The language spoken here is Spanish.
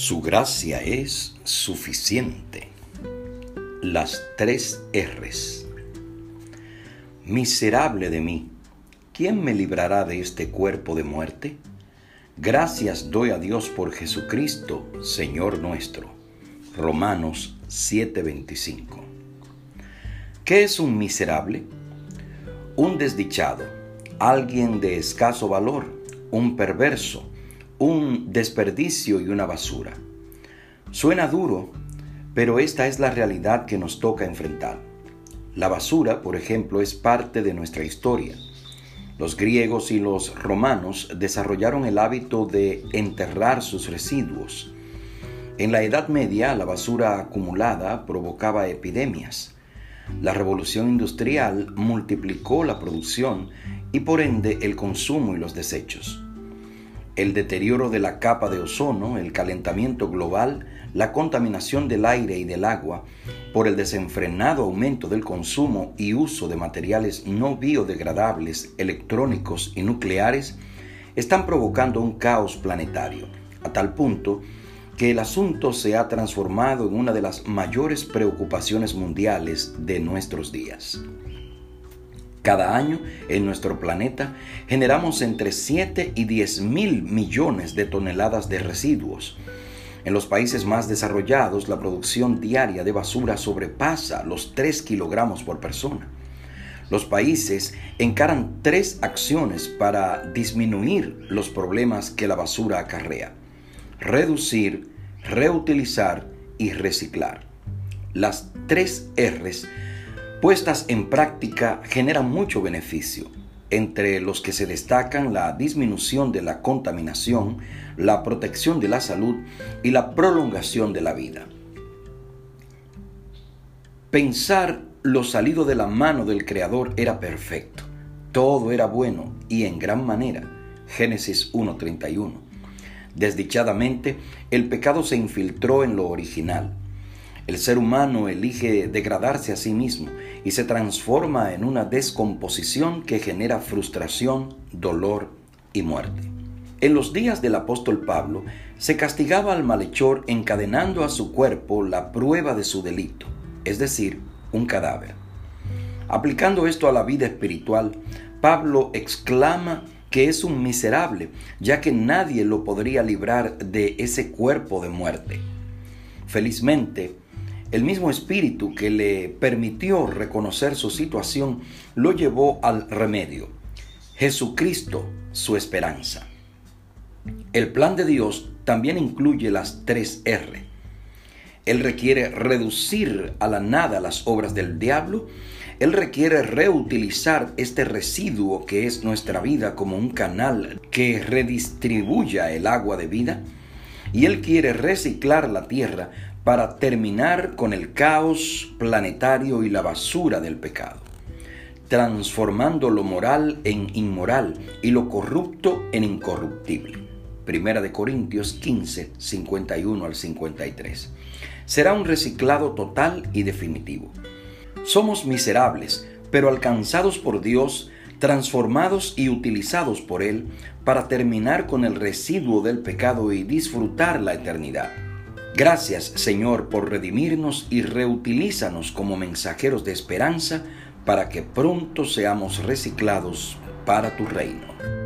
Su gracia es suficiente. Las tres R's. Miserable de mí, ¿quién me librará de este cuerpo de muerte? Gracias doy a Dios por Jesucristo, Señor nuestro. Romanos 7:25. ¿Qué es un miserable? Un desdichado, alguien de escaso valor, un perverso, un desperdicio y una basura. Suena duro, pero esta es la realidad que nos toca enfrentar. La basura, por ejemplo, es parte de nuestra historia. Los griegos y los romanos desarrollaron el hábito de enterrar sus residuos. En la Edad Media, la basura acumulada provocaba epidemias. La revolución industrial multiplicó la producción y por ende el consumo y los desechos el deterioro de la capa de ozono, el calentamiento global, la contaminación del aire y del agua por el desenfrenado aumento del consumo y uso de materiales no biodegradables, electrónicos y nucleares, están provocando un caos planetario, a tal punto que el asunto se ha transformado en una de las mayores preocupaciones mundiales de nuestros días. Cada año en nuestro planeta generamos entre 7 y 10 mil millones de toneladas de residuos. En los países más desarrollados la producción diaria de basura sobrepasa los 3 kilogramos por persona. Los países encaran tres acciones para disminuir los problemas que la basura acarrea. Reducir, reutilizar y reciclar. Las tres R's puestas en práctica generan mucho beneficio, entre los que se destacan la disminución de la contaminación, la protección de la salud y la prolongación de la vida. Pensar lo salido de la mano del Creador era perfecto, todo era bueno y en gran manera. Génesis 1.31. Desdichadamente, el pecado se infiltró en lo original el ser humano elige degradarse a sí mismo y se transforma en una descomposición que genera frustración, dolor y muerte. En los días del apóstol Pablo se castigaba al malhechor encadenando a su cuerpo la prueba de su delito, es decir, un cadáver. Aplicando esto a la vida espiritual, Pablo exclama que es un miserable, ya que nadie lo podría librar de ese cuerpo de muerte. Felizmente, el mismo espíritu que le permitió reconocer su situación lo llevó al remedio. Jesucristo, su esperanza. El plan de Dios también incluye las tres R. Él requiere reducir a la nada las obras del diablo. Él requiere reutilizar este residuo que es nuestra vida como un canal que redistribuya el agua de vida. Y Él quiere reciclar la tierra para terminar con el caos planetario y la basura del pecado, transformando lo moral en inmoral y lo corrupto en incorruptible. Primera de Corintios 15, 51 al 53. Será un reciclado total y definitivo. Somos miserables, pero alcanzados por Dios, transformados y utilizados por Él para terminar con el residuo del pecado y disfrutar la eternidad. Gracias Señor por redimirnos y reutilízanos como mensajeros de esperanza para que pronto seamos reciclados para tu reino.